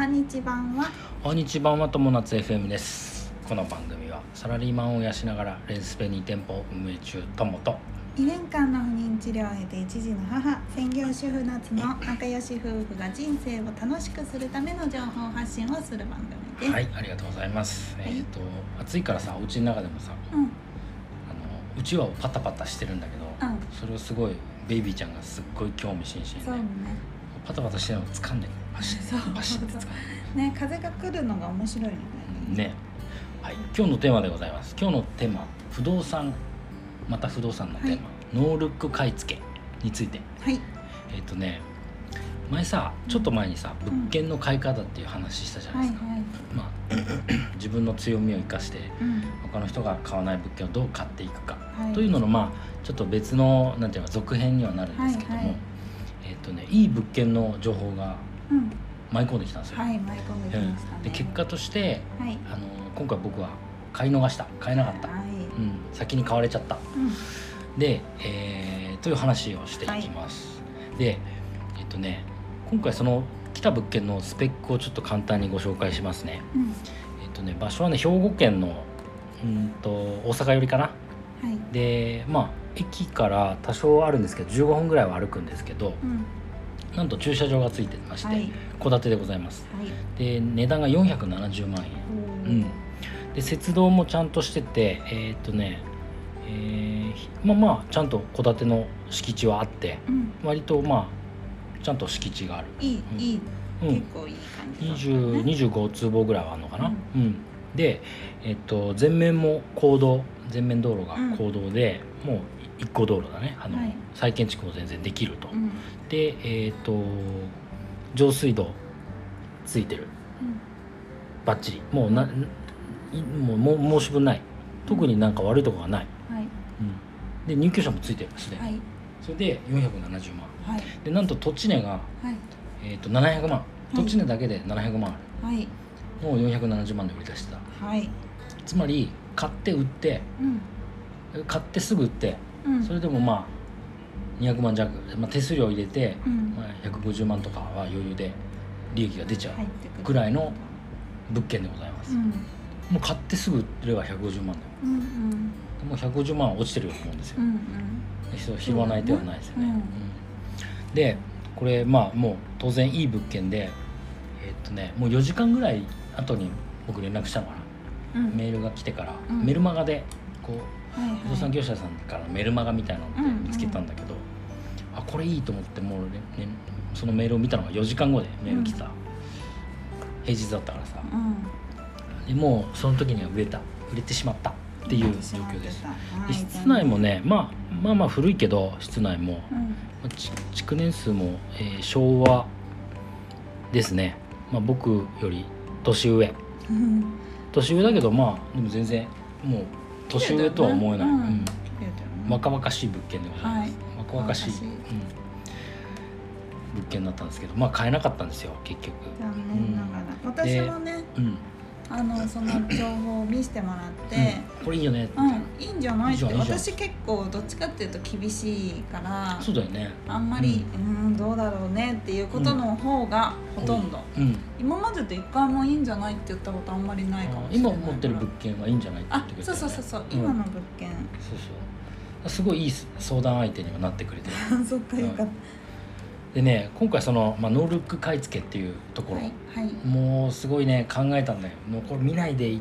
はにち版は。おはにち版は友達 FM です。この番組はサラリーマンを養しながらレンスペに店舗を運営中友と。2年間の不妊治療を経て一児の母専業主婦夏の 仲良し夫婦が人生を楽しくするための情報発信をする番組です、はいありがとうございます、はい。えっ、と暑いからさお家の中でもさうん。あのうちわをパタパタしてるんだけど、うん。それをすごいベイビーちゃんがすっごい興味津そうねパタパタしてるのを掴んでパシそう。ッパシッて掴んね風が来るのが面白いよね。でね。はい。今日のテーマでございます。今日のテーマ不動産また不動産のテーマ、ノールック買い付けについて。はい。えっ、とね前さちょっと前にさうん。物件の買い方っていう話したじゃなはいいですか、はいまあ 自分の強みを生かしてうん。他の人が買わない物件をどう買っていくか、はい。というののまあちょっと別のなんていうか続編にはなるんですけども、はいはい。えっ、とねいい物件の情報がうん。舞い込んできたんですよ、はい舞い込んできましたね。うん。で結果としてはい。あの今回僕は買い逃した。買えなかった、はい。うん、先に買われちゃった。うん。で、えーという話をしていきます、でえっ、とね今回その来た物件のスペックをちょっと簡単にご紹介しますね。うん。えっ、とね場所はね兵庫県のうんと大阪寄りかな。はい。でまあ駅から多少あるんですけど15分ぐらいは歩くんですけどうん。なんと駐車場がついてましてはい。戸、建てでございます。はい。で値段が470万円。うん。で雪道もちゃんとしててえーっとねえーひまあまあちゃんと戸建ての敷地はあってうん。割とまあちゃんと敷地がある。いいうん。いいうん。結構いい感じだった20ね25坪ぐらいはあるのかな。うん、でえっと前面も公道前面道路が公道で、もう一個道路だね。あの、はい。再建築も全然できると、うん。でえっと上水道ついてる。うん。バッチリ。もうな、いもう申し分ない。特になんか悪いとこがない、はい。うん、で入居者もついてるしね、はい。それで470万。はい。でなんと土地値が、はい。えー、と700万。い。土地値だけで700万あはいを470万で売り出してた。はい。つまり買って売ってうん。買ってすぐ売ってうん。それでもまあ200万弱、まあ、手数料入れて、うん。まあ、150万とかは余裕で利益が出ちゃうぐらいの物件でございます、うん。もう買ってすぐ売れば150万だよ。うんうん。もう150万は落ちてると思うんですよ。う、ん人拾わない手はないですよね、うん。うん。でこれまあもう当然いい物件でえーっとねもう4時間ぐらい後に僕連絡したのかな、うん。うんメールが来てから、うん。メルマガでこうはいはい。不動産業者さんからのメルマガみたいなのうんうん。で見つけたんだけど、あこれいいと思ってもう、ねねそのメールを見たのが4時間後でメール来た、平日だったからさ。うん。でもうその時には売れた。売れてしまったっていう状況です、はい。で室内もね、まあ、まあまあ古いけど室内も。うん。まあち築年数も、えー昭和ですね、まあ、僕より年上。うん。年上だけどまあでも全然もう年上とは思えない、うん。若々しい物件でございます、はい。若々しい。うん、物件だったんですけどまあ買えなかったんですよ結局。残念ながら。私もねうん、あのその情報を見せてもらってうん。これいいよね。うん、いいんじゃないって。私結構どっちかっていうと厳しいからそうだよね。あんまりうん。どうだろうねっていうことの方がほとんど、うん。今までで一回もいいんじゃないって言ったことあんまりないかもしれない。今持ってる物件はいいんじゃないって言あってくれたよね。そうそうそうそう、ん。今の物件。そうそう。すごいいい相談相手にはなってくれてる。そっかよかっでね今回その、まあ、ノールック買い付けっていうとこたろ、はいはい、もうすごいね考えたんだよ。もうこれ見ないでい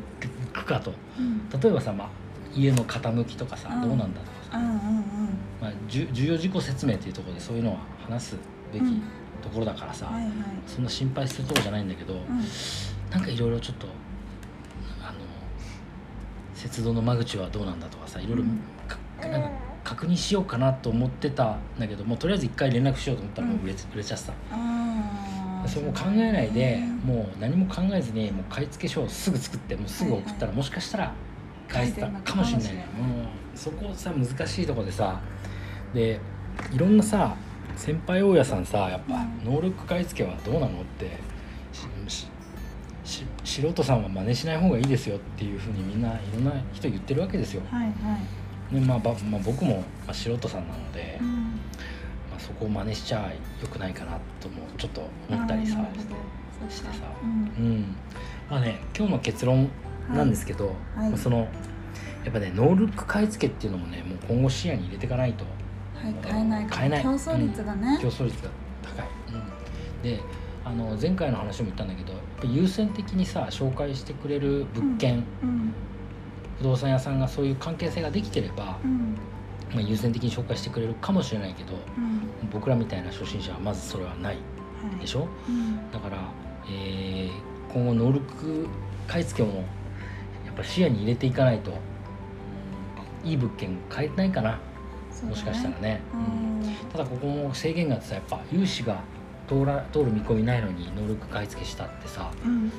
くかと。うん、例えばさ、まあ、家の傾きとかさ、うん。どうなんだとかさ、うんうんまあ、じゅ重要事項説明っていうところでそういうのは話すべきうん。ところだからさ、うんはいはい。そんな心配するところじゃないんだけど、うん。なんかいろいろちょっとあの雪道の間口はどうなんだとかさいろいろうん。かなんか確認しようかなと思ってたんだけどもうとりあえず一回連絡しようと思ったらもう売れ,、売れちゃってたそれも考えないでねもう何も考えずにもう買い付け書をすぐ作ってもうすぐ送ったらもしかしたら返せたかもしれない返せるのかもしれうん。そこさ難しいとこでさでいろんなさ先輩大家さんさやっぱうん。ノールック買い付けはどうなのって素人さんは真似しない方がいいですよっていうふうにみんないろんな人言ってるわけですよ。はいはい、でまあばまあ、僕も、まあ、素人さんなので、うん。まあ、そこを真似しちゃよくないかなともちょっと思ったりさしてさ。うん。うん。まあね今日の結論なんですけど、はい。まあそのやっぱねノールック買い付けっていうのもねもう今後視野に入れていかないと。はい買えない買えない。競争率がね、競争率が高い、うん、であの前回の話も言ったんだけど優先的にさ紹介してくれる物件、うん不動産屋さんがそういう関係性ができてれば、うん。まあ、優先的に紹介してくれるかもしれないけどうん。僕らみたいな初心者はまずそれはないはい。でしょ？うん。だから、えー今後ノールック買い付けもやっぱ視野に入れていかないといい物件買えないかな。ね。もしかしたらね、うん。うん。ただここも制限があってさやっぱ融資が通ら通る見込みないのにノールック買い付けしたってさ。うん。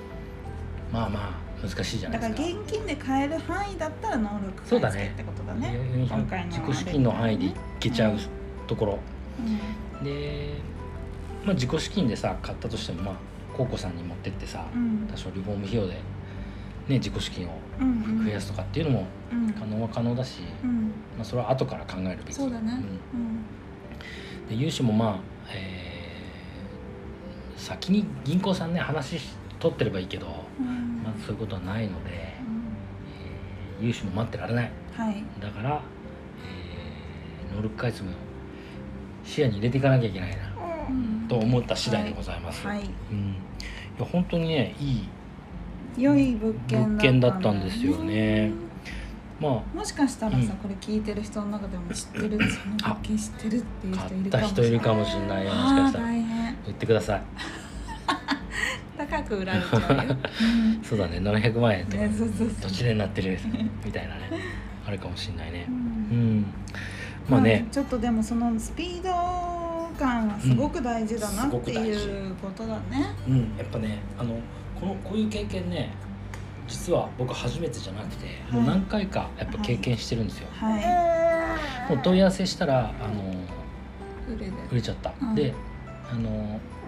まあまあ難しいじゃなだいですか。から現金で買える範囲だったらノールックそうだね買いってことだね。400今回の自己資金の範囲でいけちゃうところ、うで、まあ、自己資金でさ買ったとしてもまあコウコさんに持ってってさ、ん。多少リフォーム費用で、ね、自己資金をうんうん。増やすとかっていうのもうん。可能は可能だし、うん。まあ、それは後から考えるべき。そうだねうん。で融資もまあ、えー先に銀行さんね話し取ってればいいけど、まずそういうことはないので、うん。えー融資も待ってられない。はい。だから、えーノルック開発も視野に入れていかなきゃいけないなうん。と思った次第でございます、はい。うん、いや本当にねいい良い物件物件だったんですよね。まあもしかしたらさ、うん。これ聞いてる人の中でも知ってるその物件知ってるっていう買人いるったかもしれない。人いるかもしれないよ。もしかしたら。言ってください高く売られちゃうよ、う んそうだね700万円とか。ねそうそうそう。どちらになってる？みたいなね。あるかもしれないね。ううん。んまあね、ちょっとでもそのスピード感はすごく大事だなうんっていうことだね。うん、やっぱねあのこのこういう経験ね実は僕初めてじゃなくて、はい。もう何回かやっぱ経験してるんですよ、はもう問い合わせしたらあのい。売れちゃった、うん。であの、えー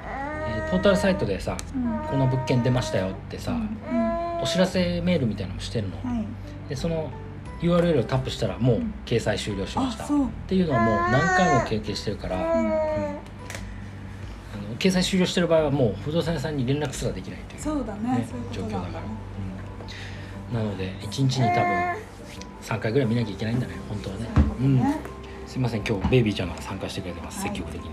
ポータルサイトでさうん。この物件出ましたよってさ、うん。うんお知らせメールみたいなのもしてるの、はい。でその URL をタップしたらもううん。掲載終了しました、っあそう。ていうのはもう何回も経験してるから、うん。掲載終了してる場合はもう不動産屋さんに連絡すらできないという。そうだね。ねそういう状況だから。うん、なので1日に多分3回ぐらい見なきゃいけないんだね本当はね。そういうことね。すいません今日ベイビーちゃんが参加してくれてます、はい。積極的に。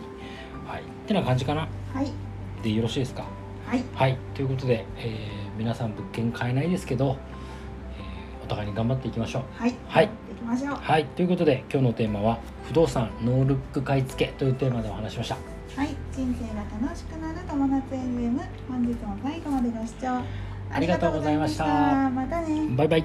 はい。ってな感じかな。はい。でよろしいですか？はい。はいということで、えー皆さん物件買えないですけど、えーお互いに頑張っていきましょうはい。はい行きましょう。はいということで今日のテーマは不動産ノールック買い付けというテーマでお話ししましたはい。人生が楽しくなる友達 FM。本日も最後までご視聴ありがとうございましたありがとうございましたまたね。バイバイ